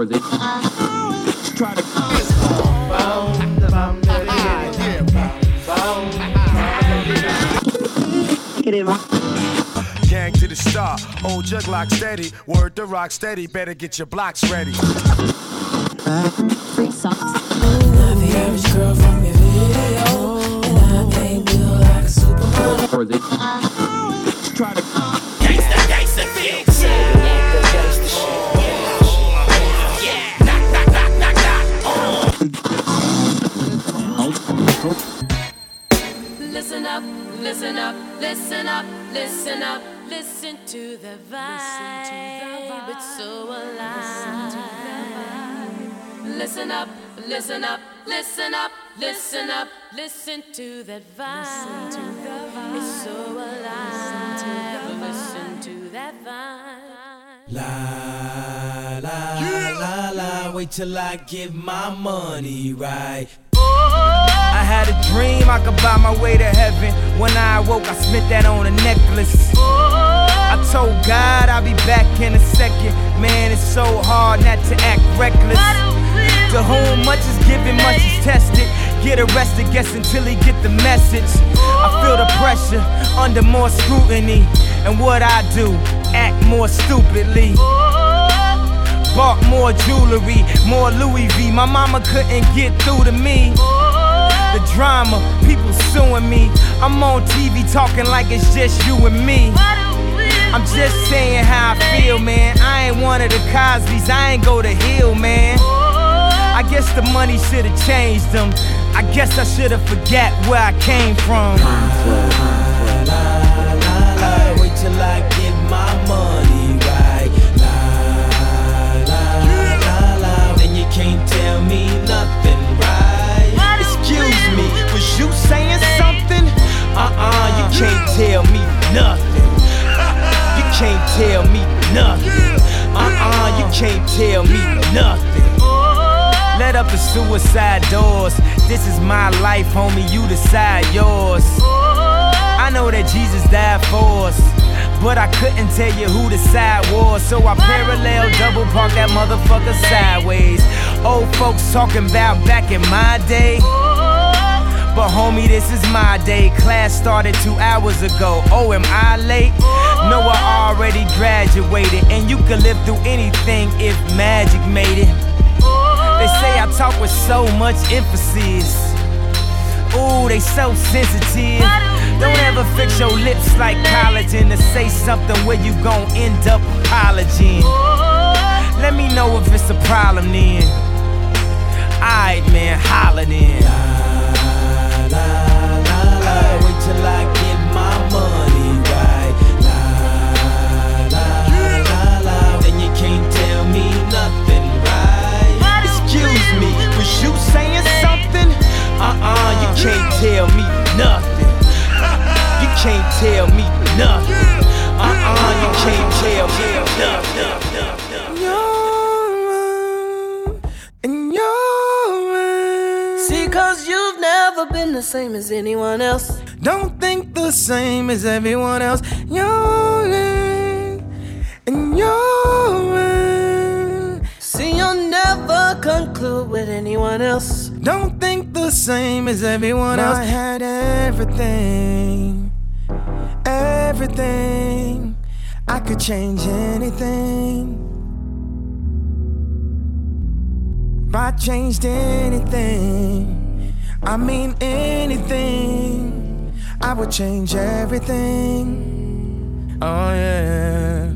Try to Gang to the star, old jug lock steady. Word to rock steady, better get your blocks ready. Free socks. Not the average girl from your video, and I ain't built like a supermodel. try to listen up, listen up, listen up, listen to the vibe. It's so alive. Listen up, listen up, listen up, listen up, listen to that vibe. It's so alive. Listen to that vibe. La la la la, wait till I give my money right. I had a dream I could buy my way to heaven. When I awoke, I spent that on a necklace. I told God I'll be back in a second. Man, it's so hard not to act reckless. To whom much is given, much is tested. Get arrested, guess until he get the message. I feel the pressure under more scrutiny. And what I do, act more stupidly. Bought more jewelry, more Louis V. My mama couldn't get through to me. The drama, people suing me. I'm on TV talking like it's just you and me. I'm just saying how I feel, man. I ain't one of the Cosby's, I ain't go to Hillman. I guess the money should've changed them. I guess I should've forgot where I came from. Wait till I get my money can't tell me nothing, right? Excuse me, was you saying something? Uh-uh, you can't tell me nothing. You can't tell me nothing. Uh-uh, you can't tell me nothing. Let up the suicide doors. This is my life, homie. You decide yours. I know that Jesus died for us. But I couldn't tell you who the side was. So I parallel double park that motherfucker sideways. Old folks talking about back in my day. But homie, this is my day. Class started two hours ago. Oh, am I late? No, I already graduated. And you could live through anything if magic made it. They say I talk with so much emphasis. Ooh, they so sensitive. Don't ever fix your lips like collagen to say something where you gon' end up apologizing. Let me know if it's a problem then. Alright, man, holla then. La la la, la. wait till I get my money right. La la la la, then you can't tell me nothing, right? Excuse me, was you saying something? Uh-uh, you can't tell me nothing. You can't tell me nothing. Uh-uh, you can't tell me nothing. Never been the same as anyone else. Don't think the same as everyone else. You're and you're See, you'll never conclude with anyone else. Don't think the same as everyone else. I had everything, everything. I could change anything. If I changed anything, I mean anything, I would change everything. Oh yeah.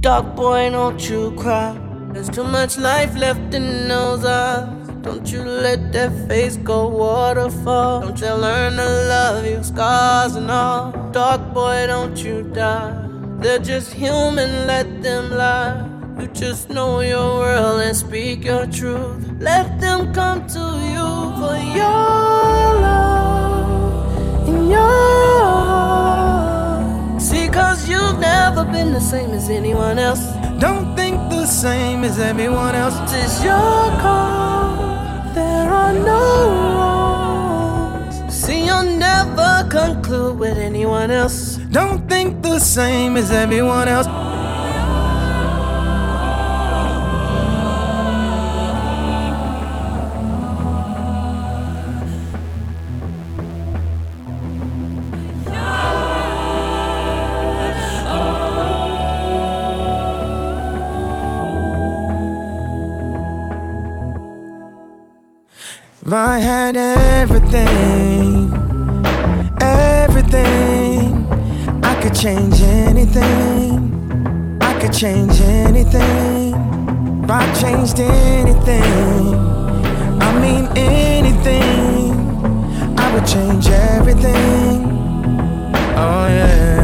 Dog boy, don't you cry. There's too much life left in those eyes. Don't you let that face go waterfall. Don't you learn to love you, scars and all. Dog boy, don't you die. They're just human, let them lie. You just know your world and speak your truth. Let them come to you for your love in your heart. See, cause you've never been the same as anyone else. Don't think the same as everyone else. It's your call. There are no wrongs. See, you'll never conclude with anyone else. Don't think the same as everyone else. I had everything, everything, I could change anything. I could change anything. If I changed anything, I mean anything, I would change everything. Oh yeah.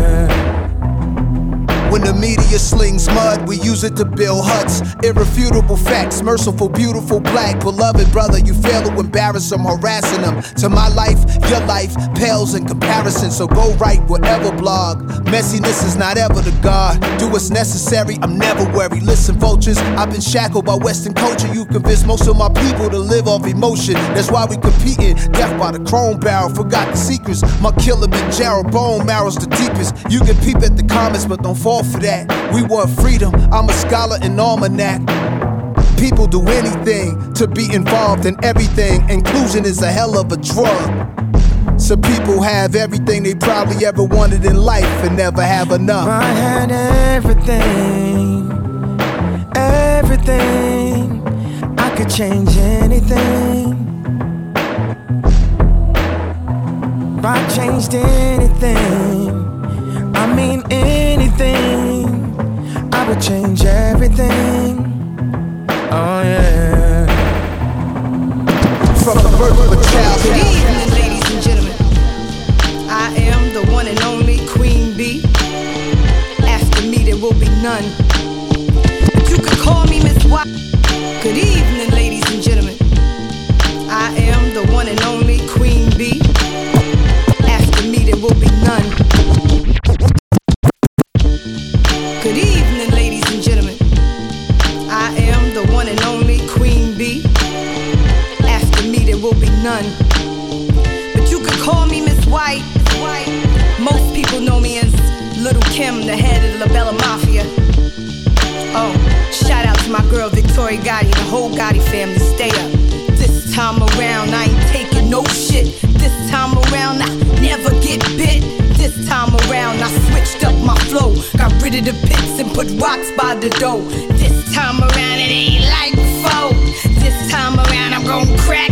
When the media slings mud, we use it to build huts. Irrefutable facts, merciful, beautiful, black. Beloved brother, you fail to embarrass them, harassing them. To my life, your life pales in comparison. So go write whatever blog. Messiness is not ever the God. Do what's necessary, I'm never worried. Listen, vultures, I've been shackled by Western culture. You convinced most of my people to live off emotion. That's why we competing. Death by the chrome barrel, forgot the secrets. My killer been Gerald, bone marrow's the deepest. You can peep at the comments, but don't fall for that. We want freedom. I'm a scholar in almanac. People do anything to be involved in everything. Inclusion is a hell of a drug. Some people have everything they probably ever wanted in life and never have enough. I had everything, everything. I could change anything. If I changed anything, I mean anything, I would change everything. Oh yeah. From the birth of a child. Good evening, ladies and gentlemen. I am the one and only Queen Bee. After me, there will be none. Victoria Gotti the whole Gotti family. Stay up. This time around, I ain't taking no shit. This time around, I never get bit. This time around, I switched up my flow. Got rid of the pits and put rocks by the door. This time around, it ain't like before. This time around, I'm gon' crack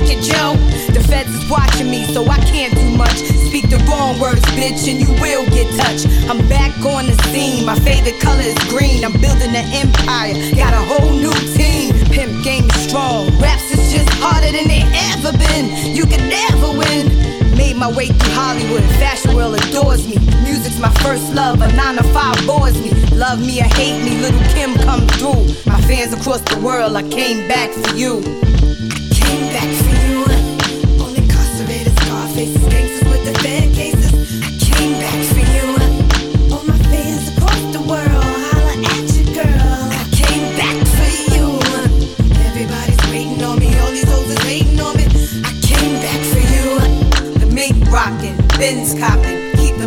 feds is watching me, so I can't do much. Speak the wrong words, bitch, and you will get touched. I'm back on the scene. My favorite color is green. I'm building an empire. Got a whole new team. Pimp game strong. Raps is just harder than they ever been. You can never win. Made my way through Hollywood. Fashion world adores me. Music's my first love. A nine to five bores me. Love me or hate me, Lil' Kim come through. My fans across the world, I came back for you.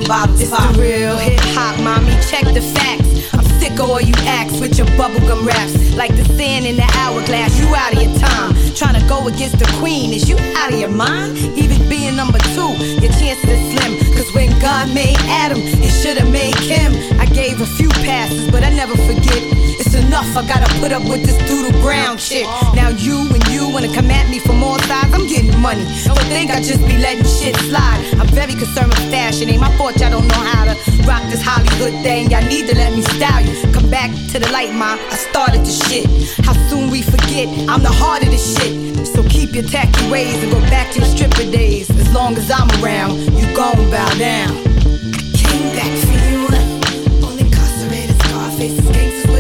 Bottles It's the real hip hop, mommy. Check the facts. I'm sick of all you acts with your bubblegum raps. Like the sand in the hourglass, you out of your time. Trying to go against the queen, is you out of your mind? Even being number two, your chances are slim. Cause when God made Adam, he should've made him. I gave a few passes, but I never forget. Enough, I gotta put up with this doodle brown shit. Now you and you wanna come at me from all sides, I'm getting money. Don't think I just be letting shit slide. I'm very concerned with fashion, ain't my fault y'all don't know how to rock this Hollywood thing. Y'all need to let me style you. Come back to the light, ma. I started the shit. How soon we forget, I'm the heart of the shit. So keep your tacky ways and go back to your stripper days. As long as I'm around, you gon' bow down. Came back for you. All incarcerated noise up.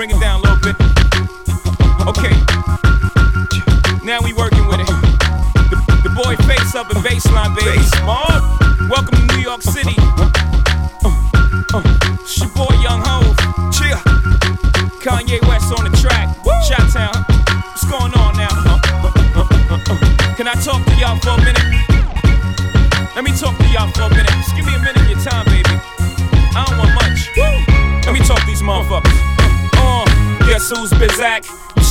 Bring it down a little bit. Okay. Now we working with it. The, the boy face up in baseline, baby. Smart. Welcome to New York City.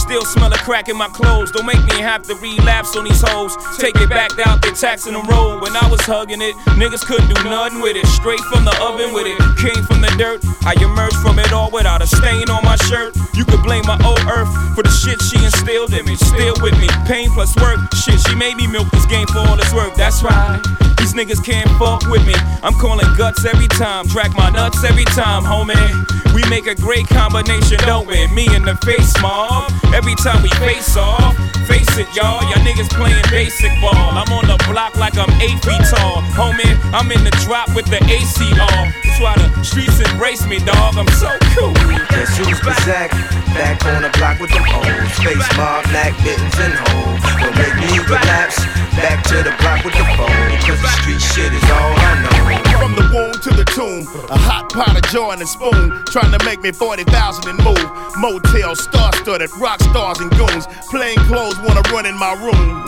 Still smell a crack in my clothes. Don't make me have to relapse on these hoes. Take it back out, they taxing the road. When I was hugging it, niggas couldn't do nothing with it. Straight from the oven with it. Came from the dirt. I emerged from it all without a stain on my shirt. You could blame my old earth for the shit she instilled in me. Still with me. Pain plus work. Shit, she made me milk this game for all it's worth. That's right. These niggas can't fuck with me. I'm calling guts every time. Track my nuts every time, homie. We make a great combination, don't we? Me and the face mob. Every time we face off, face it, y'all. Y'all niggas playing basic ball. I'm on the block like I'm eight feet tall. Homie, I'm in the drop with the AC off. That's why the streets embrace me, dog. I'm so cool. Guess who's Bizak? Back on the block with them O's. Face mob, black mittens and hoes. Don't make me relapse. Back to the block with the phone. Cause the street shit is all I know. From the womb to the tomb, a hot pot of joy and a spoon, trying to make me 40,000 and move. Motel, star studded, rock stars and goons. Plain clothes wanna run in my room.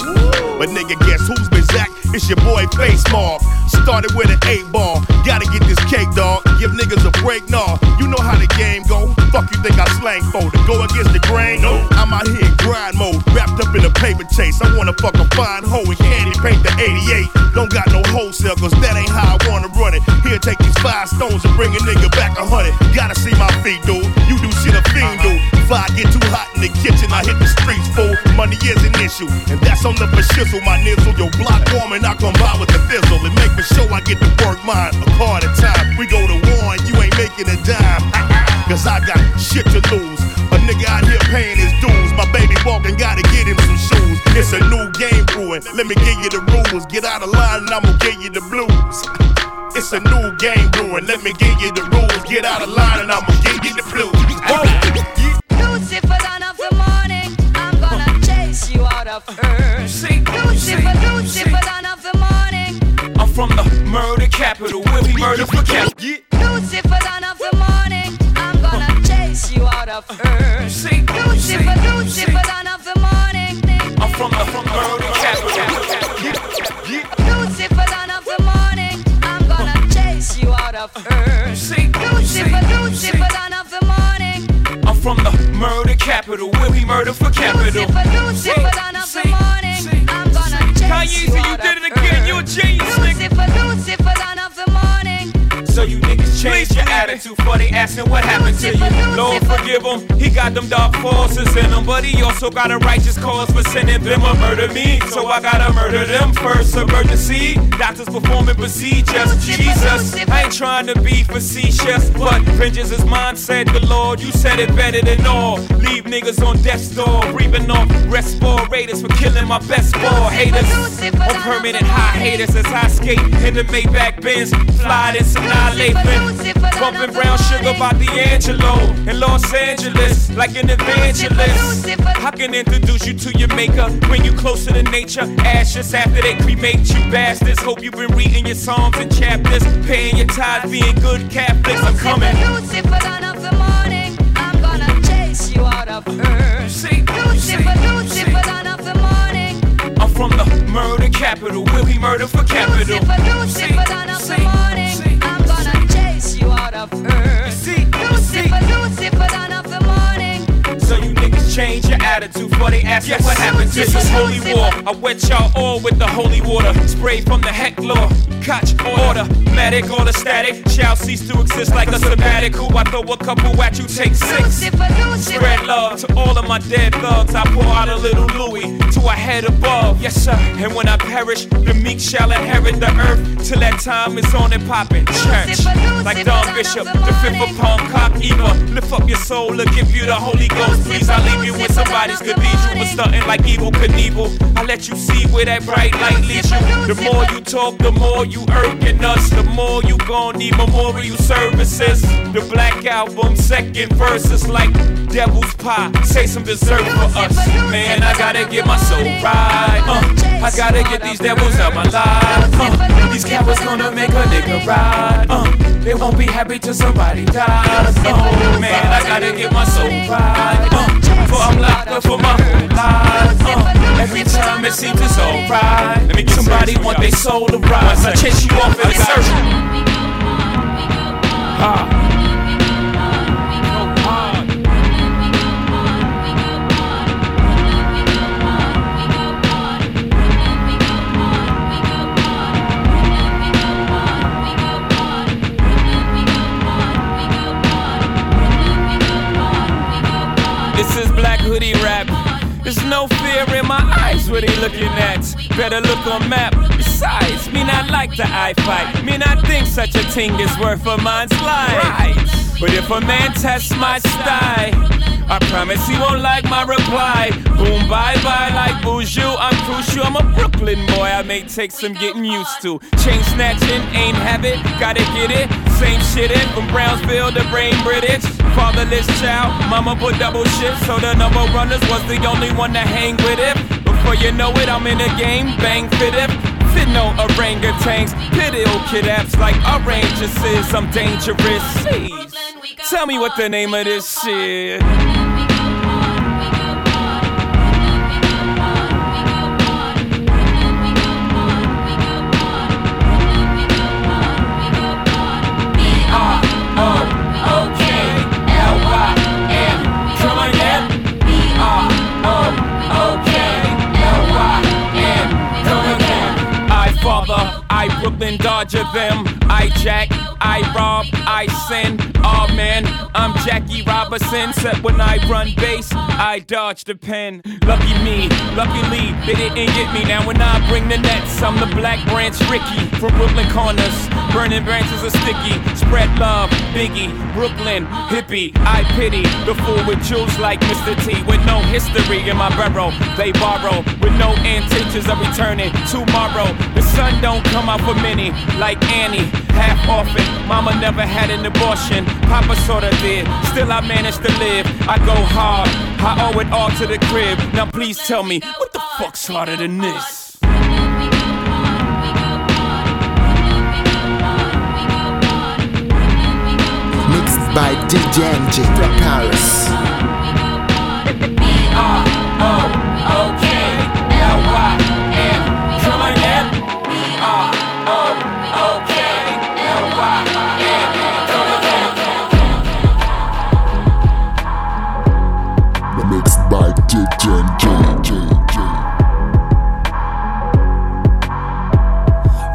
But nigga, guess who's Bizak? It's your boy Face Mob. Started with an eight ball. Gotta get this cake, dog. Give niggas a break, nah. You know how the game go. Fuck you think I slang for? To go against the grain? No. I'm out here in grind mode, wrapped up in a paper chase. I wanna fuck a fine hoe and candy paint the 88. Don't got no wholesale, cause that ain't how I wanna run it. Here, take these five stones and bring a nigga back a hundred. Gotta see my feet, dude. You do shit a fiend do. If I get too hot kitchen, I hit the streets, fool. Money is an issue, and that's on the shizzle. My nizzle, your block warm and I come by with the fizzle. And make for sure I get to work mine a car at a time. We go to war and you ain't making a dime. Cause I got shit to lose. A nigga out here paying his dues. My baby walking, gotta get him some shoes. It's a new game brewing. Let me give you the rules. Get out of line and I'ma give you the blues. It's a new game brewing. Let me give you the rules. Get out of line and I'ma give you the blues. Lucifer, of earth. Lucifer, Lucifer, dawn of the morning, I'm from the murder capital where we murder for capital. Lucifer, dawn of the morning, I'm gonna chase you out of earth. Lucifer, Lucifer, dawn of the morning, I'm from the murder capital. Lucifer, dawn of the morning, I'm gonna chase you out of earth. Lucifer, Lucifer, from the murder capital where we murder for capital. Lucifer, Lucifer, dawn of the morning, I'm gonna chase Kanye, you did it again. You a genius, nigga. Lucifer, change your attitude for they asking what happened to you. Lord forgive him, he got them dark forces in him, but he also got a righteous cause for sending them a murder me. So I gotta murder them first. Emergency, doctors performing procedures. Jesus, I ain't trying to be facetious, but vengeance is mine, said the Lord. You said it better than all. Leave niggas on death's door, breathing off respirators for killing my best ball haters. On permanent high haters as I skate in the Maybach Benz, fly this annihilation. Bumping brown sugar by D'Angelo in Los Angeles, like an evangelist. I can introduce you to your maker, bring you closer to nature. Ashes after they cremate you bastards. Hope you've been reading your psalms and chapters, paying your tithes, being good Catholics. I'm coming. Lucifer, dawn of the morning, I'm gonna chase you out of earth. Lucifer, Lucifer, dawn of the morning, I'm from the murder capital, where we murder for capital. Lucifer, Lucifer, of earth. Change your attitude before they ask you what happened to this is holy war. I wet y'all all with the holy water, spray from the Heckler. Koch, automatic, all the static shall cease to exist like a sabbatical. I throw a couple at you, take six. Spread love to all of my dead thugs. I pour out a little Louis to a head above. Yes, sir. And when I perish, the meek shall inherit the earth. Till that time is on and popping. Church, like Don Bishop, the fifth of palm cock Eva. Lift up your soul to give you the Holy Ghost. Please, I leave you in somebody's cathedral. But stunting like Evel Knievel. I let you see where that bright light leads you. The more you talk, the more you irking us. The more you gon' need memorial services. The Black Album, second verse is like devil's pie. Say some dessert for us. Man, I gotta get my soul right. Uh, I gotta get these devils out my life. Uh, these cowards gonna make a nigga ride. Uh, they won't be happy till somebody dies. Oh man, I gotta get my soul right. Uh, for I'm locked up for my whole life. Uh, every time it seems it's alright. Let me get somebody want their soul to rise. I chase you off in the circle. Ah. What he looking at. Better look on map. Besides, me not like the eye fight. Me not think such a thing is worth a man's life. But if a man tests my style, I promise he won't like my reply. Boom, bye bye, like Buju. I'm crucial. I'm a Brooklyn boy. I may take some getting used to. Chain snatching, ain't habit, gotta get it. Same shit in from Brownsville to Brain British. Fatherless child, mama put double shift, so the number runners was the only one to hang with it. Before you know it, I'm in the game, bang fit it. Fit no orangutans, pit ill kid apps like oranges I'm dangerous. Jeez. Tell me what the name of this shit. I Brooklyn Dodger them. I jack, I rob, I sin. Oh man, I'm Jackie Robinson. Except when I run base, I dodge the pen. Lucky me, luckily they didn't get me. Now when I bring the nets, I'm the Black Branch Rickey from Brooklyn Corners. Burning branches are sticky. Spread love, Biggie, Brooklyn, hippie. I pity the fool with jewels like Mr. T. With no history in my barrel, they borrow. With no intentions of returning tomorrow. The sun don't come out for many, like Annie. Half orphan, mama never had an abortion. Papa sorta did, still I managed to live. I go hard, I owe it all to the crib. Now please tell me, what the fuck's harder than this? Mixed by DJ Paris. Mixed ah, ah.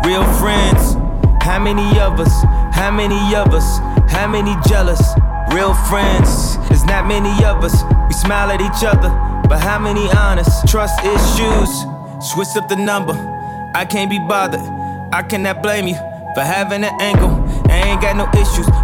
Real friends, how many of us? How many of us? How many jealous? Real friends, there's not many of us. We smile at each other, but how many honest? Trust issues, switch up the number. I can't be bothered, I cannot blame you for having an angle. I ain't got no issues,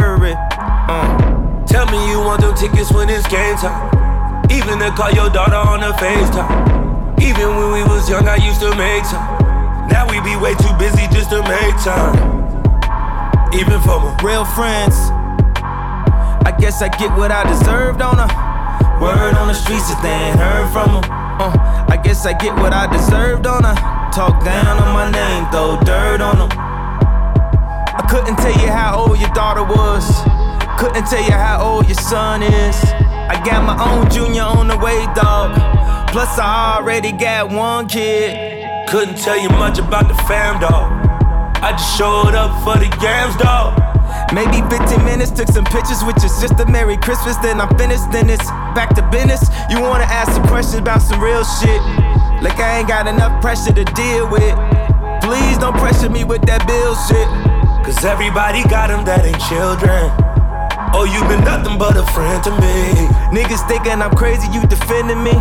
Uh. Tell me you want them tickets when it's game time. Even to call your daughter on the FaceTime. Even when we was young, I used to make time. Now we be way too busy just to make time. Even for my real friends. I guess I get what I deserved on a word on the streets if they ain't heard from them. Uh, I guess I get what I deserved on a talk down on my name, throw dirt on them. Couldn't tell you how old your daughter was. Couldn't tell you how old your son is. I got my own junior on the way, dog. Plus, I already got one kid. Couldn't tell you much about the fam, dog. I just showed up for the yams, dog. Maybe 15 minutes, took some pictures with your sister. Merry Christmas, then I'm finished. Then it's back to business. You wanna ask some questions about some real shit? Like I ain't got enough pressure to deal with. Please don't pressure me with that bill shit. Cause everybody got them that ain't children. Oh, you been nothing but a friend to me. Niggas thinking I'm crazy, you defending me.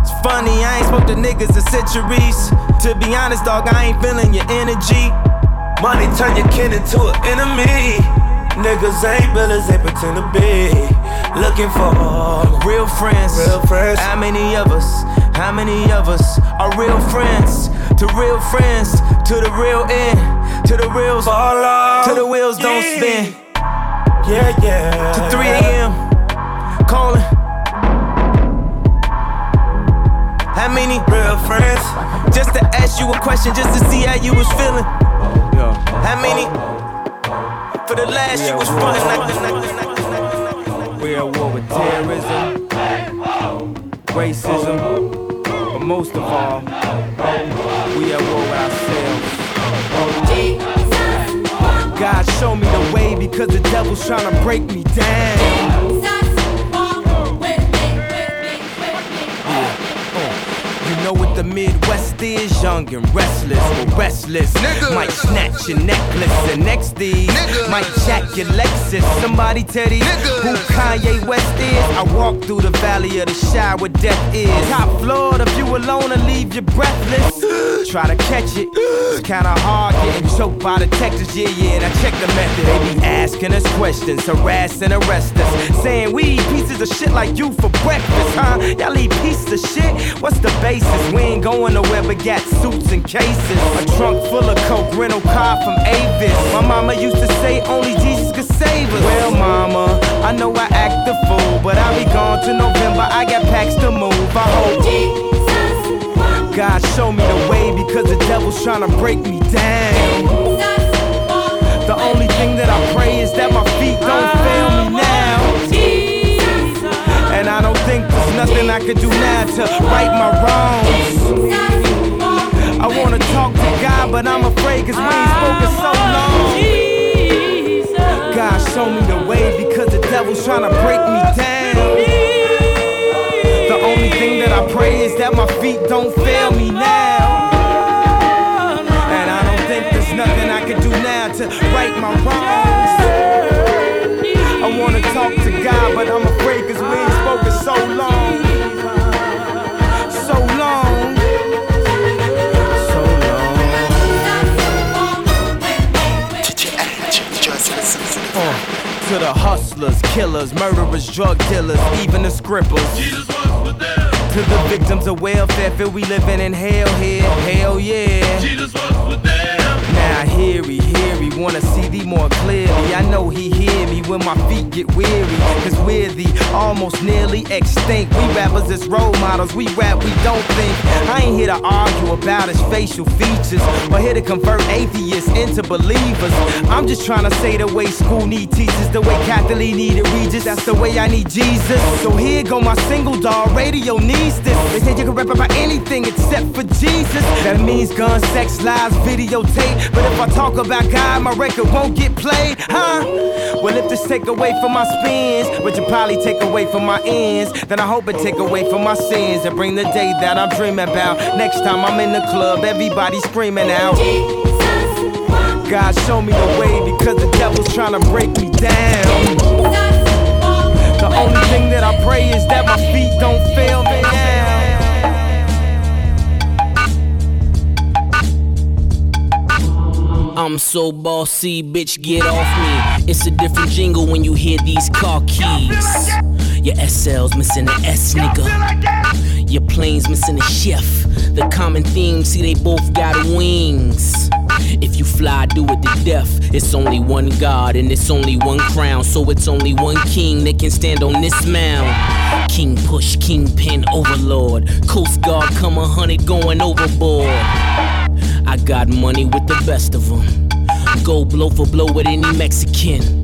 It's funny, I ain't spoke to niggas in centuries. To be honest, dog, I ain't feeling your energy. Money turn your kin into an enemy. Niggas ain't as they pretend to be. Looking for real friends. Real friends. How many of us? How many of us are real friends? To real friends, to the real end, to the reals fall off, to the wheels yeah. don't spin. Yeah, yeah. To 3 a.m. calling. How many real friends? Just to ask you a question, just to see how you was feeling. How many? For the last you was frontin' like We're at war with terrorism, racism, but most of all, we at war with ourselves. God show me the way because the devil's trying to break me down. Know what the Midwest is, young and restless, but restless. Nigga. Might snatch your necklace and next these Nigga. might jack your Lexus. Somebody tell these who Kanye West is. I walk through the valley of the shadow where death is. Top floor, the view alone will leave you breathless. Try to catch it, it's kinda hard getting choked by detectives. Yeah, yeah, and I check the method. They be asking us questions, harass and arrest us, saying we eat pieces of shit like you for breakfast, huh? Y'all eat pieces of shit. What's the basis? We ain't going nowhere but got suits and cases. A trunk full of coke, rental car from Avis. My mama used to say only Jesus could save us. Well, mama, I know I act the fool, but I'll be gone to November. I got packs to move. I hope. Jesus God show me the way because the devil's trying to break me down. The only thing that I pray is that my feet don't fail me now. And I don't think there's nothing I can do now to right my wrongs. I wanna talk to God, but I'm afraid cause we ain't spoken so long. God, show me the way because the devil's trying to break me down. The only thing that I pray is that my feet don't fail me now. And I don't think there's nothing I can do now to right my wrongs. I wanna talk to God, but I'm afraid cause we ain't spoken so long. So long. So long. Uh, to the hustlers, killers, murderers, drug dealers, even the scrippers. To the victims of welfare, feel we living in hell here. Hell yeah. Jesus was with them. Now hear he, hear he, wanna see thee more clearly. I know he hear me when my feet get weary. Cause we're the almost nearly extinct. We rappers as role models, we rap, we don't think. I ain't here to argue about his facial features, but here to convert atheists into believers. I'm just trying to say the way school need teachers, the way Kathie Lee needed Regis, that's the way I need Jesus. So here go my single dog, radio needs this. They say you can rap about anything except for Jesus. That means guns, sex, lies, videotape. But if I talk about God, my record won't get played, huh? Well, if this take away from my spins, which will probably take away from my ends, then I hope it take away from my sins and bring the day that I'm dreaming about. Next time I'm in the club, everybody screaming out. God, show me the way because the devil's trying to break me down. The only thing that I pray is that my feet don't fail me now. I'm so bossy, bitch, get off me. It's a different jingle when you hear these car keys. Your SL's missing the S, nigga. Your plane's missing the chef. The common theme, see, they both got wings. If you fly, do it to death. It's only one God and it's only one crown. So it's only one king that can stand on this mound. King push, kingpin, overlord. Coast Guard come a hundred going overboard. I got money with the best of them. Go blow for blow with any Mexican.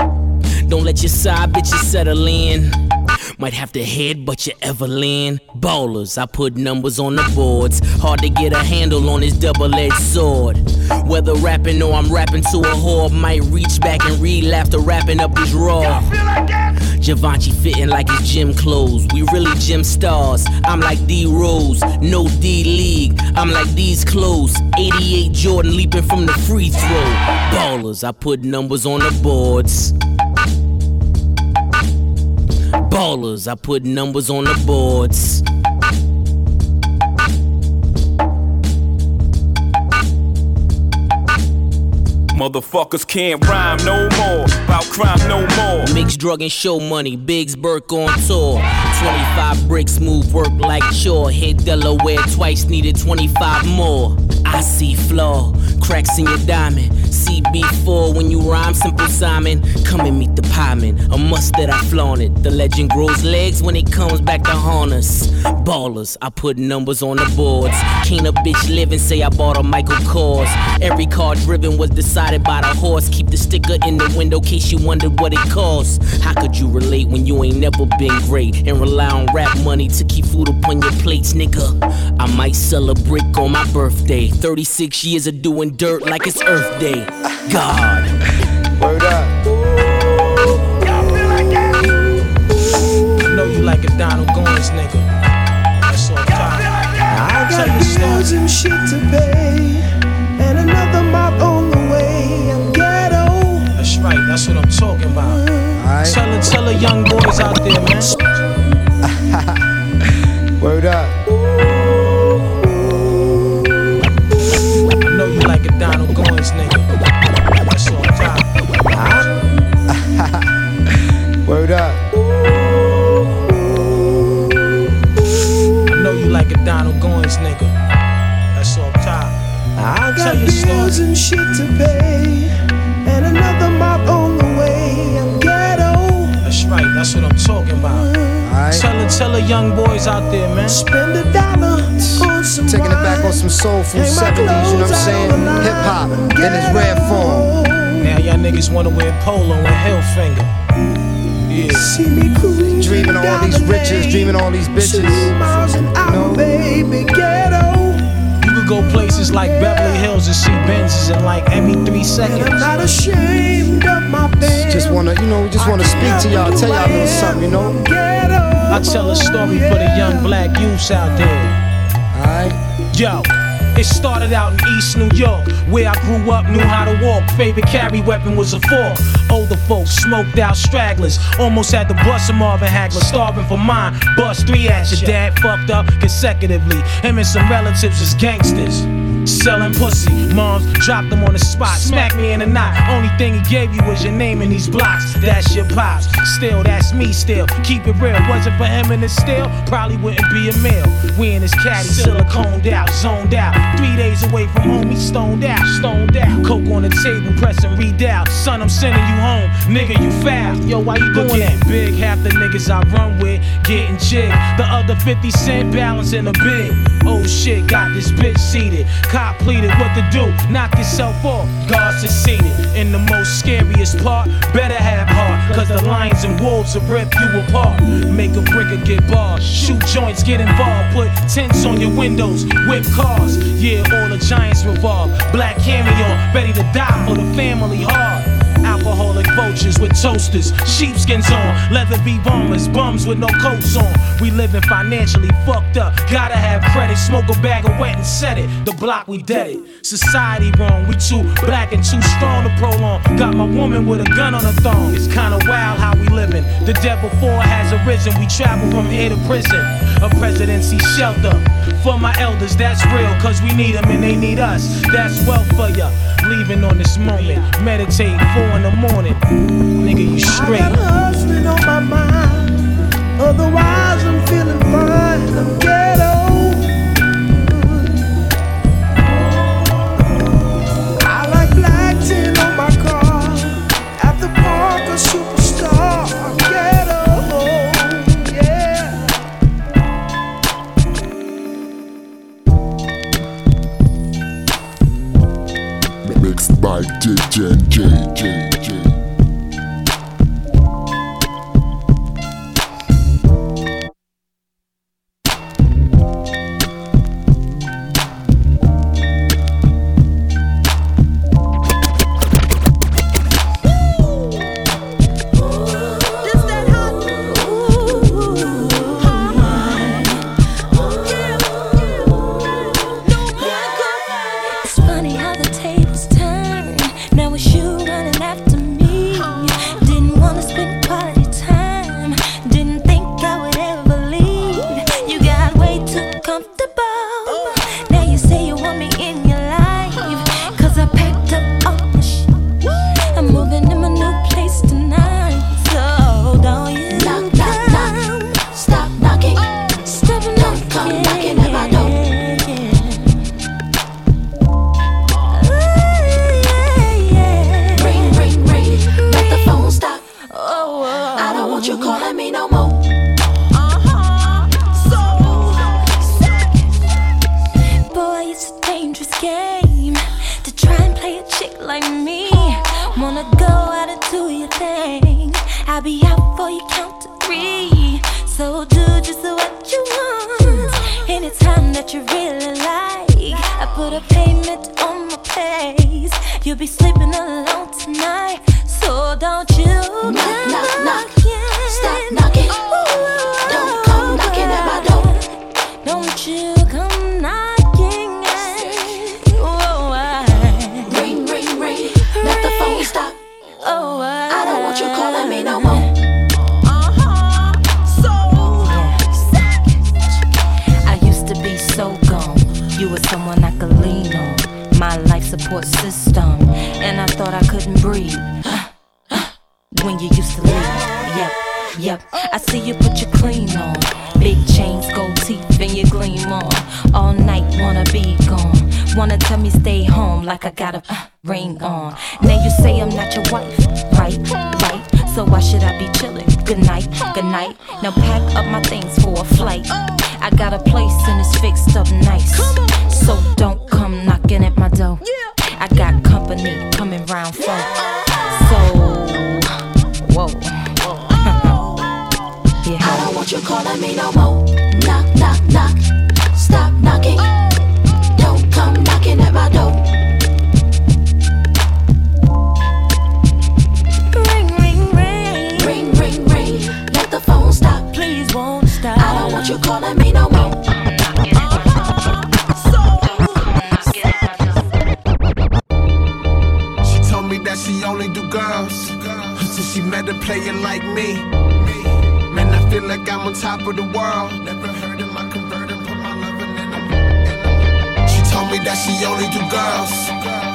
Don't let your side bitches settle in. Might have to head, but you ever Evelyn. Ballers, I put numbers on the boards. Hard to get a handle on this double edged sword. Whether rapping or I'm rapping to a whore, might reach back and relapse after wrapping up this raw. Givenchy fitting like his gym clothes. We really gym stars. I'm like D Rose, no D League. I'm like these clothes. 88 Jordan leaping from the free throw. Ballers, I put numbers on the boards. Ballers, I put numbers on the boards. Motherfuckers can't rhyme no more. About crime no more. Mix drug and show money. Biggs Burke on tour. 25 bricks move work like chore. Hit Delaware twice, needed 25 more. I see flaw, cracks in your diamond. CB4 when you rhyme, simple Simon. Come and meet the pieman. A must that I flaunt it. The legend grows legs when it comes back to haunt us. Ballers, I put numbers on the boards. Can't a bitch live and say I bought a Michael Kors. Every car driven was decided by the horse. Keep the sticker in the window case you wondered what it costs. How could you relate when you ain't never been great and rely on rap money to keep food upon your plates, nigga? I might sell a brick on my birthday. 36 years of doing dirt like it's Earth Day. God. Word up. I know you like a Donald Goines nigga. That's all time. I got bills and shit to pay, and another mop on the way. I'm ghetto. That's right, that's what I'm talking about. Tell the, tell the young boys out there, man. Spend a dollar on some Taking it back on some soulful Hang my 70s, you know what I'm saying? out on the line Hip hop and in its rare form. Now y'all niggas wanna wear polo and Hilfiger. Yeah. See me cruising Dreaming all these riches, lane. dreaming all these bitches. Two miles an hour, baby, ghetto. You could go places like Beverly Hills and see Benzes in like every three seconds. And I'm not ashamed of my band. Just wanna, you know, we just wanna speak to y'all, tell y'all a little something, you know? I tell a story for the young black youths out there. Alright. Yo. It started out in East New York, where I grew up, knew how to walk. Favorite carry weapon was a fork. Older folks smoked out stragglers, almost had to bust a Marvin Hagler, starving for mine. Bust three at your dad, fucked up consecutively. Him and some relatives was gangsters. Selling pussy, moms dropped them on the spot, Smack me in the knot. Only thing he gave you was your name in these blocks. That's your pops. Still, that's me. Still, keep it real. Wasn't for him in the still, probably wouldn't be a meal. We in his caddy, siliconed out, zoned out. Three days away from home, he stoned out, stoned out. Coke on the table, pressing redown. Son, I'm sending you home, nigga. You foul. Yo, why you doing that? Big half the niggas I run with getting jig. The other 50 cent balance in a big. Oh shit, got this bitch seated. Cop pleaded what to do. Knock yourself off. God succeeded. In the most scariest part, better have heart. Cause the lions and wolves will rip you apart. Make a brick or get barred. Shoot joints, get involved. Put tents on your windows. Whip cars. Yeah, all the giants revolve. Black cameo, ready to die for the family hard. Alcoholic with toasters, sheepskins on, leather V bombers, bums with no coats on. We living financially fucked up, gotta have credit. Smoke a bag of wet and set it. The block we dead it. Society wrong, we too black and too strong to prolong. Got my woman with a gun on her thong. It's kinda wild how we living. The devil four has arisen. We travel from here to prison. A presidency shelter for my elders. That's real, cause we need them and they need us. That's wealth for ya. Leaving on this moment, meditate four in the morning. Nigga, you straight. I got hustling on my mind. Otherwise, I'm feeling fine. DJ, DJ. Me stay home like I got a uh, ring on. Now you say I'm not your wife, right? Right. So why should I be chillin'? Good night, good night. Now pack up my things for a flight. I got a place and it's fixed up nice. So don't come knocking at my door. I got company coming round for. So, whoa. yeah. I don't want you calling me no more. Top of the world. Never heard of my converter, put my loving in them. She told me that she only do girls.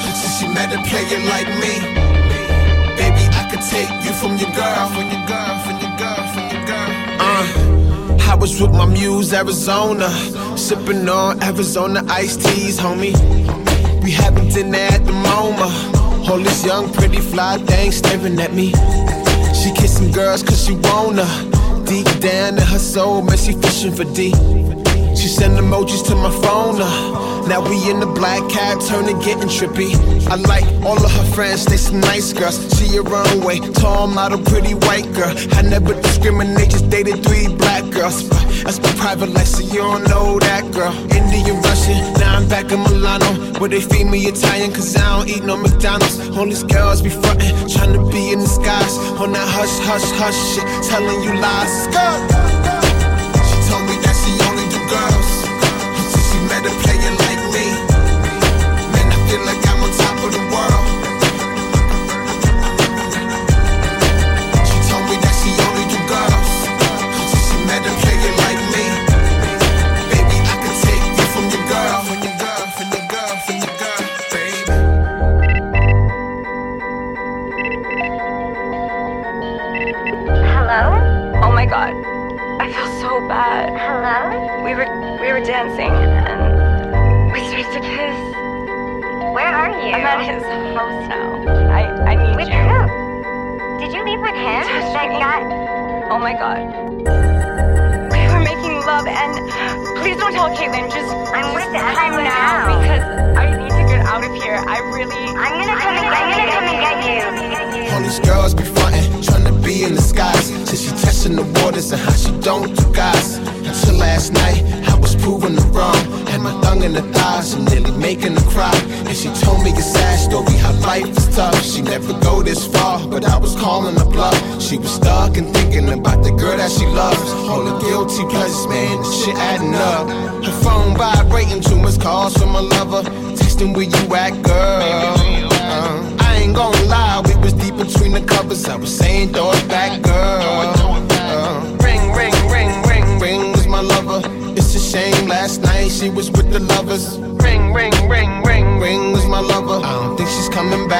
Since she met a player like me. Baby, I could take you from your girl, from your girl, from your girl, from your girl. Uh, I was with my muse, Arizona. Sipping on Arizona iced teas, homie. We having dinner at the MoMA. All this young, pretty, fly thing staring at me. She kissing girls cause she wanna. Deep down in her soul, man, she fishing for D. She send emojis to my phone. Uh. Now we in the black cab, turning getting trippy. I like all of her friends, they some nice girls. She a runway, tall model, pretty white girl. I never discriminate, just dated three black girls. That's my private life, so you don't know that girl. Indian, Russian, now I'm back in Milano. Where they feed me Italian, cause I don't eat no McDonald's. All these girls be frontin', to be in the skies. On that hush, hush, hush shit, telling you lies. Go! My god. We were making love and please don't tell Caitlin. Just I'm with him now because I need to get out of here. I really. I'm gonna come and I'm gonna come and get you. All these girls be frontin', trying to be in the skies. Till she testing the waters and how she don't do guys. Until last night, I was proven her wrong. Had my tongue in the thighs and nearly making her cry. And she told me a sad story, how life is tough. She never go this far, but I was calling her bluff. She was stuck and thinking about the girl that she loves. All the guilty pleasures, man, the shit adding up. Her phone vibrating, too much calls from her lover. Texting where you at, girl. Uh, I ain't gonna lie, we was deep between the covers. I was saying, throw it back, girl. Last night she was with the lovers. Ring, ring, ring, ring, ring was my lover. I don't think she's coming back,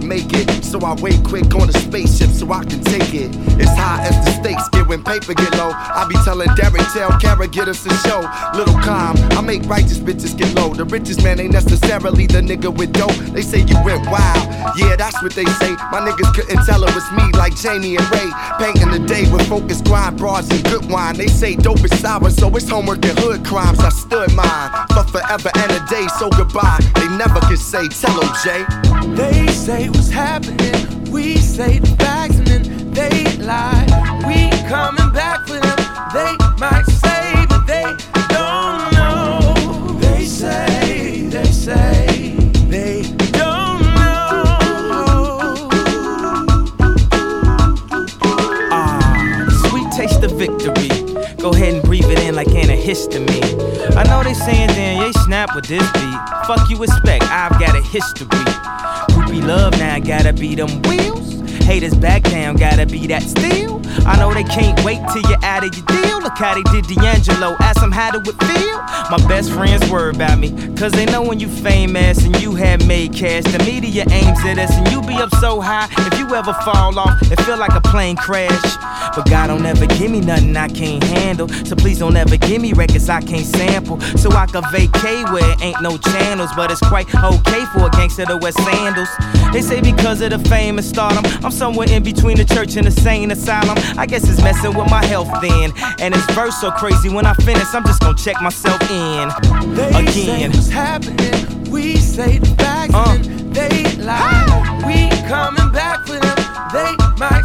to make it. So I wait quick on a spaceship so I can take it. It's high as the stakes get when paper get low. I be telling Derek, tell Kara, get us a show. Little calm, I make righteous bitches get low. The richest man ain't necessarily the nigga with dope. They say you went wild. Yeah, that's what they say. My niggas couldn't tell it was me like Jamie and Ray. Painting the day with focus, grind, bras, and good wine. They say dope is sour, so it's homework and hood crimes. I stood mine for forever and a day, so goodbye. They never can say, tell them, Jay. They say it was happening. We say the facts and then they lie. We coming back for them. They might say, but they don't know. They say, they say, they don't know. Ah, sweet taste of victory. Go ahead and breathe it in like antihistamine. I know they saying, damn, yeah, snap with this beat. Fuck you expect, I've got a history. We love now, gotta be them wheels. Haters back down, gotta be that still. I know they can't wait till you're out of your deal. Look how they did D'Angelo, ask them how it would feel. My best friends worry about me, cause they know when you famous and you have made cash. The media aims at us and you be up so high. If you ever fall off, it feel like a plane crash. But God don't ever give me nothing I can't handle. So please don't ever give me records I can't sample. So I can vacate where it ain't no channels. But it's quite okay for a gangster to wear sandals. They say because of the fame and stardom, I'm somewhere in between the church and the sane asylum. I guess it's messing with my health then. And this verse so crazy when I finish, I'm just gonna check myself in They say again. what's happening. We say the facts Uh. and they lie. We coming back for them. They might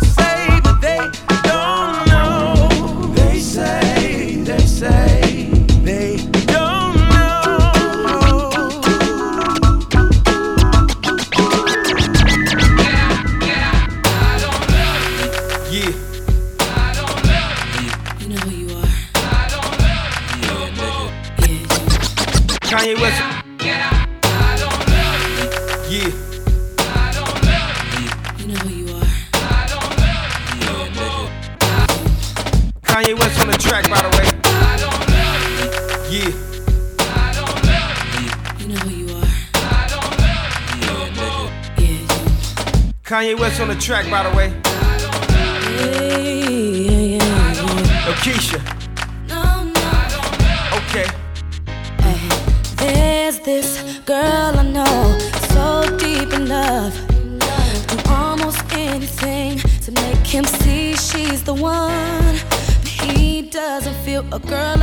Kanye West on the track, by the way. Yo, Keyshia. Okay. There's this girl I know, so deep in love. Do almost anything to make him see she's the one. But he doesn't feel a girl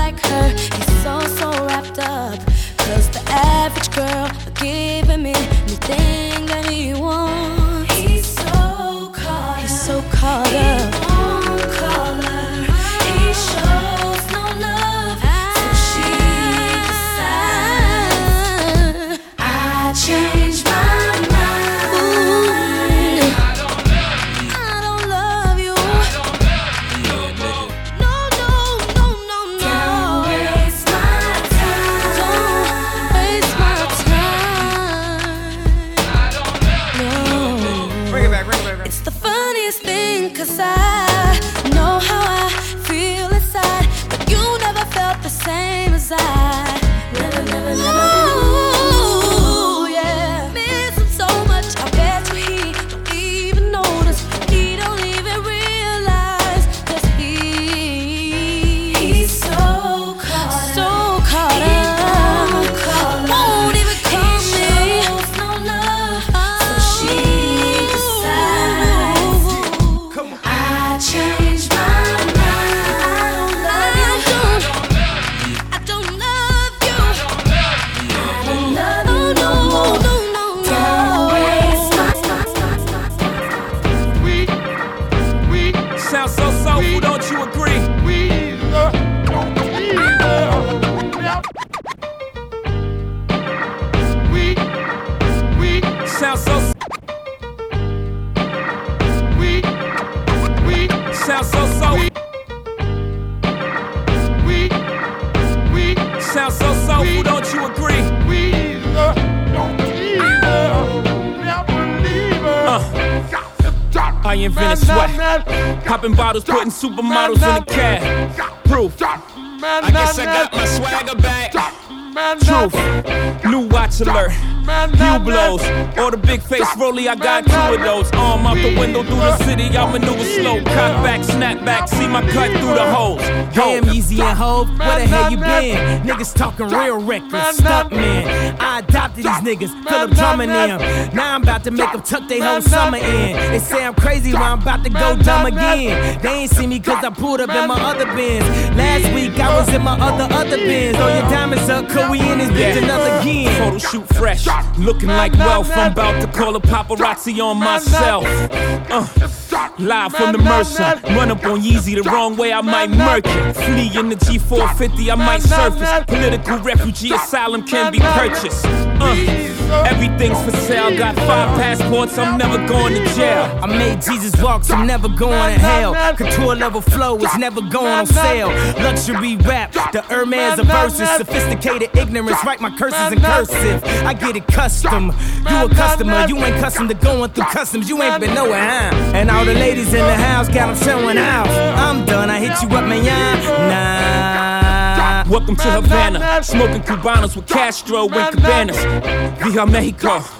bottles, I got two of those. Arm out the window through the city, I maneuver slow. Cock back, snap back, see my cut through the holes. Damn, Yeezy and Hov, where the hell you been? Niggas talking real reckless, stunt man. I adopted these niggas, Phil Drummond them. Now I'm about to make them tuck their whole summer in. They say I'm crazy, but I'm about to go dumb again. They ain't see me cause I pulled up in my other Benz. Last week I in my other, other Benz. Throw your diamonds up, cause we in this bitch another again. Photo shoot fresh, looking like wealth. I'm about to call a paparazzi on myself. Uh, live from the Mercer. Run up on Yeezy the wrong way, I might murk it. Flee in the G450, I might surface. Political refugee asylum can be purchased. Uh, Everything's for sale. Got five passports, I'm never going to jail. I made Jesus walk, so I'm never going to hell. Couture level flow is never going on sale. Luxury rap, the Hermes of verses. Sophisticated ignorance, write my curses in cursive. I get it custom. You a customer, you ain't custom to going through customs. You ain't been nowhere, huh? And all the ladies in the house got them showing out. I'm done, I hit you up, man. Nah. Welcome to Havana, smoking Cubanos with Castro and Cabanas. Via Mexico.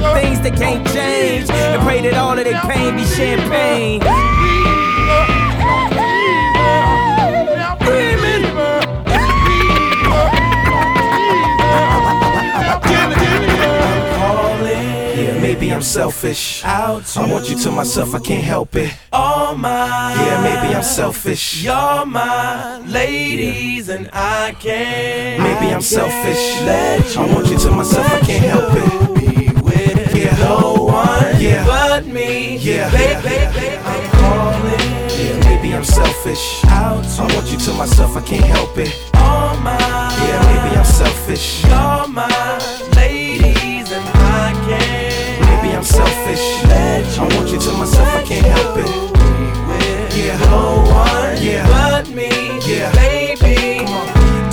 the things they can't change. And pray that all of their pain be champagne. Yeah, maybe I'm selfish. I want you to myself, I can't help it. All my Yeah, maybe I'm selfish. You're my ladies, and I can't. Maybe I'm selfish. I want you to myself, I can't help it. Me. Yeah. baby, I'm calling. Yeah, maybe I'm selfish. I want you to myself, I can't help it. All my Yeah, maybe I'm selfish. You're my ladies, and I can't. Maybe I'm selfish. I want you to myself, I can't help it.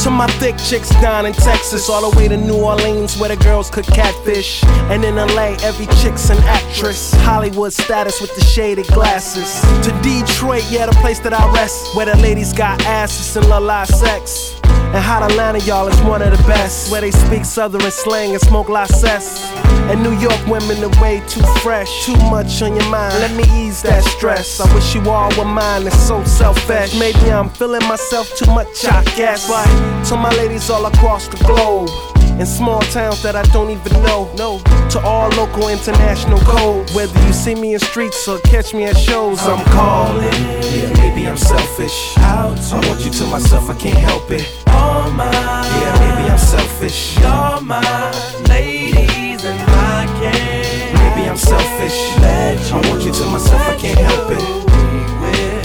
To my thick chicks down in Texas, all the way to New Orleans where the girls could catfish. And in LA, every chick's an actress. Hollywood status with the shaded glasses. To Detroit, yeah, the place that I rest, where the ladies got asses and love live sex. And Hot Atlanta, y'all, is one of the best. Where they speak Southern slang and smoke cess. And New York women are way too fresh. Too much on your mind. Let me ease that stress. I wish you all were mine. It's so selfish. Maybe I'm feeling myself too much, I guess. But to my ladies all across the globe. In small towns that I don't even know. No. To all local international code. Whether you see me in streets or catch me at shows, I'm calling. Yeah, maybe I'm selfish. I want you to myself, I can't help it. All my Yeah, maybe I'm selfish. You're my ladies, and I can't. Maybe I'm selfish. I want you to myself, I can't help it.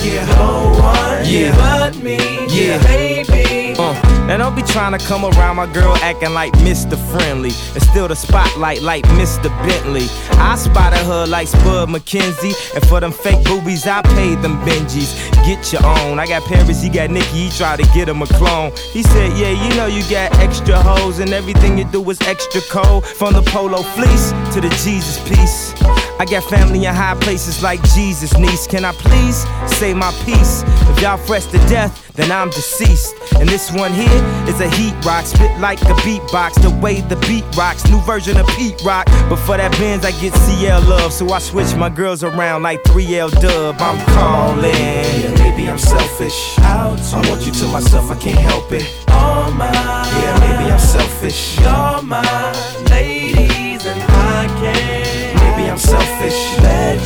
Yeah, No one Yeah. but me. Yeah. baby. Uh, now don't be trying to come around my girl acting like Mr. Friendly. And still the spotlight like Mr. Bentley. I spotted her like Spud MacKenzie. And for them fake boobies, I paid them Benjis. Get your own. I got Paris, he got Nicky, he tried to get him a clone. He said, Yeah, you know you got extra hoes, and everything you do is extra cold. From the polo fleece to the Jesus piece. I got family in high places like Jesus, niece. Can I please say my piece? If y'all fresh to death, then I'm deceased. And this one here is a heat rock, spit like a beatbox. The way the beat rocks, new version of Pete Rock. But for that Benz, I get CL love, so I switch my girls around like 3L Dub. I'm calling. Yeah, maybe I'm selfish. I want you to myself, I can't help it. All my Yeah, maybe I'm selfish. You're my ladies, and I can't. Selfish.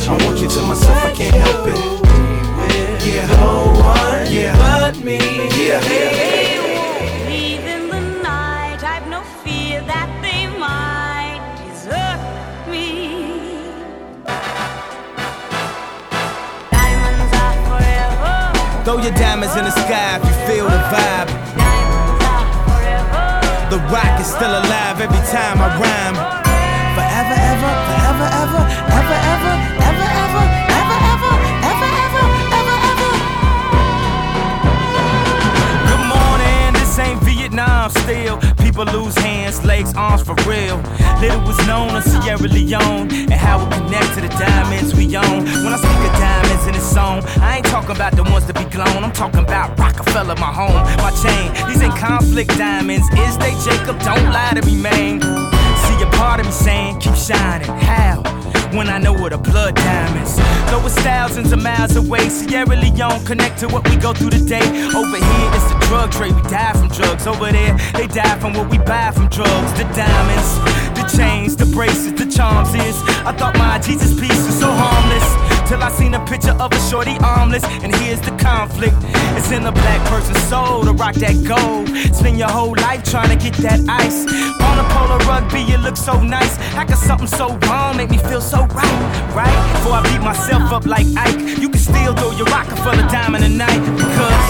I want you to myself, I can't help it. Yeah, No one Yeah. but me. Yeah. Leave in the night, I've no fear that they might desert me. Diamonds are forever. Throw your diamonds in the sky if you feel the vibe. Diamonds are forever The rock is still alive every time I rhyme. Forever, ever, ever, ever, ever, ever, ever, ever, ever, ever, ever, ever, ever. Good morning, this ain't Vietnam still. People lose hands, legs, arms for real. Little was known of Sierra Leone and how it connect to the diamonds we own. When I speak of diamonds in this song, I ain't talking about the ones that be glown. I'm talking about Rockefeller, my home, my chain. These ain't conflict diamonds, is they Jacob? Don't lie to me, man. See a part of me saying, keep shining. How? When I know what a blood diamonds. Though it's thousands of miles away, Sierra Leone connect to what we go through today. Over here, it's the drug trade. We die from drugs. Over there, they die from what we buy from drugs. The diamonds, the the chains, the braces, the charms is. I thought my Jesus piece was so harmless. Till I seen a picture of a shorty armless, and here's the conflict. It's in a black person's soul to rock that gold. Spend your whole life trying to get that ice. On a Polo rugby, you look so nice. How could something so wrong make me feel so right? Right? Before I beat myself up like Ike, you can still throw your rocket for the diamond tonight. Because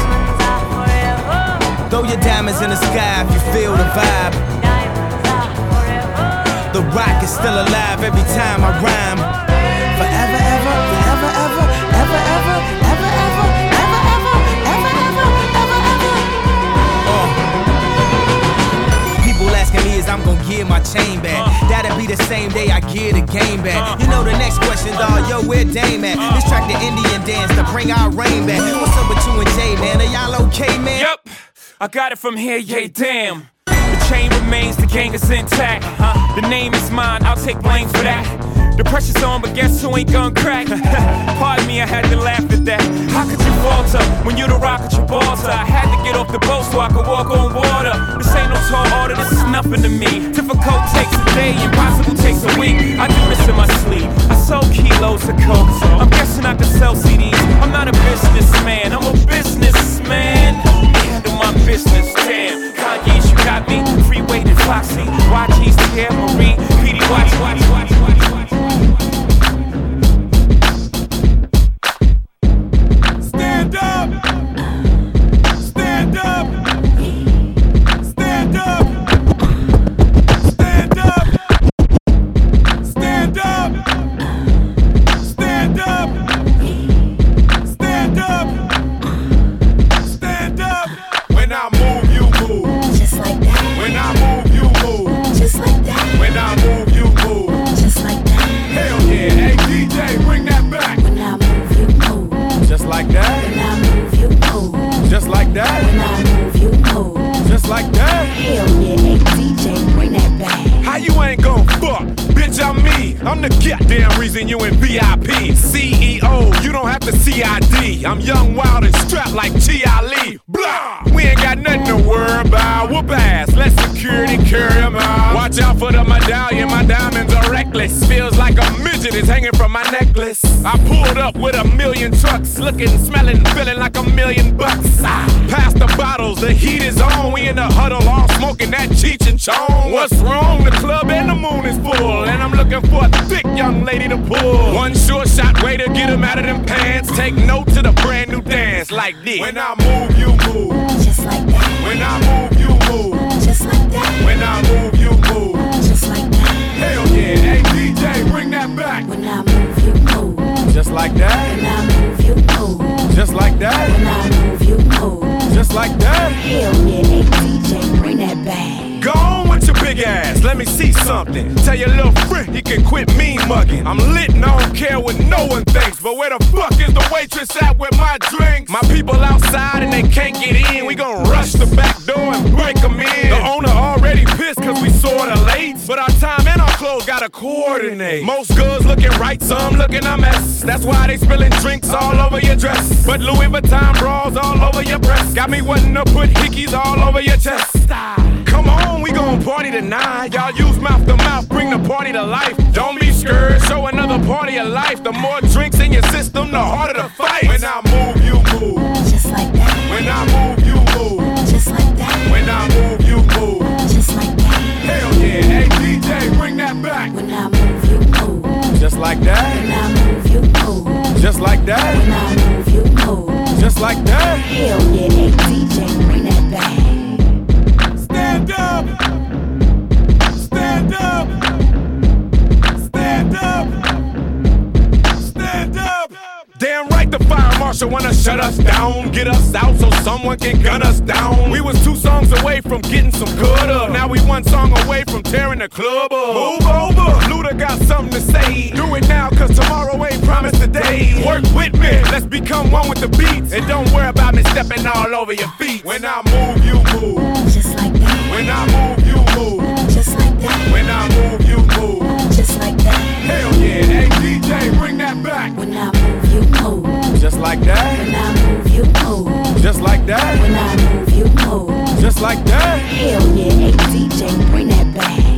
throw your diamonds in the sky if you feel the vibe. The rock is still alive every time I rhyme. Forever, I'm gonna give my chain back. Uh. That'll be the same day I give the game back. Uh. You know the next question, dawg, yo, where Dame at? Uh. This track the Indian dance to bring our rain back. What's up with you and Jay, man? Are y'all okay, man? Yep, I got it from here, yeah, damn. The chain remains, the gang is intact. The name is mine, I'll take blame for that. The pressure's on, but guess who ain't gonna crack? Pardon me, I had to laugh at that. How could you falter when you the rock at your balls? I had to get off the boat so I could walk on water. This ain't no tall order, this is nothing to me. Difficult takes a day, impossible takes a week. I do this in my sleep. I sold kilos of coke. I'm guessing I could sell CDs. I'm not a businessman, I'm a businessman. Handle my business, damn. Kanye's, you got me. Freeway to Foxy. YG's here, Marie. PD, watch, watch, watch, watch, watch. Up with a million trucks, looking, smelling, feeling like a million bucks. Ah, pass the bottles, the heat is on. We in the huddle, all smoking that Cheech and Chong. What's wrong? The club and the moon is full, and I'm looking for a thick young lady to pull. One short shot way to get 'em out of them pants. Take note to the brand new dance like this. When I move, you move. Just like that. When I move, you move. Just like that. When I move, you move. Just like that. Hell yeah. Hey DJ, bring that back. When I move, you move. Just like that. When I move, you. Just like that. When I move, you. Just like that. Hell yeah. Hey DJ, bring that back. Go on with your big ass, let me see something. Tell your little friend he can quit mean mugging. I'm lit and I don't care what no one thinks. But where the fuck is the waitress at with my drinks? My people outside and they can't get in. We gon' rush the back door and break them in. The owner already pissed cause we sorta late. But our time and our clothes gotta coordinate. Most girls looking right, some looking a mess. That's why they spilling drinks all over your dress. But Louis Vuitton bras all over your breast. Got me wanting to put hickeys all over your chest. Come on, gon' party tonight. Y'all use mouth to mouth, bring the party to life. Don't be scared, show another party of life. The more drinks in your system, the harder to fight. When I move, you move. Just like that. When I move, you move. Just like that. When I move, you move. Just like that. Hell yeah. Hey DJ, bring that back. When I move, you move. Just like that. When I move, you move. Just like that. When I move, you move. Just like that. Hell yeah. Hey DJ, bring that back. Stand up! Stand up! Stand up! Stand up! Damn right the fire marshal wanna shut us down, get us out so someone can gun us down. We was two songs away from getting some good up. Now we one song away from tearing the club up. Move over, Luda got something to say. Do it now, cause tomorrow ain't promised today. Work with me, let's become one with the beats. And don't worry about me stepping all over your feet. When I move, you move. Just like that. When I move, you move. Just like when I move, you move. Just like that. Hell yeah, hey DJ, bring that back. When I move, you move. Just like that. When I move, you move. Just like that. When I move, you move. Just like that. Hell yeah, hey DJ, bring that back.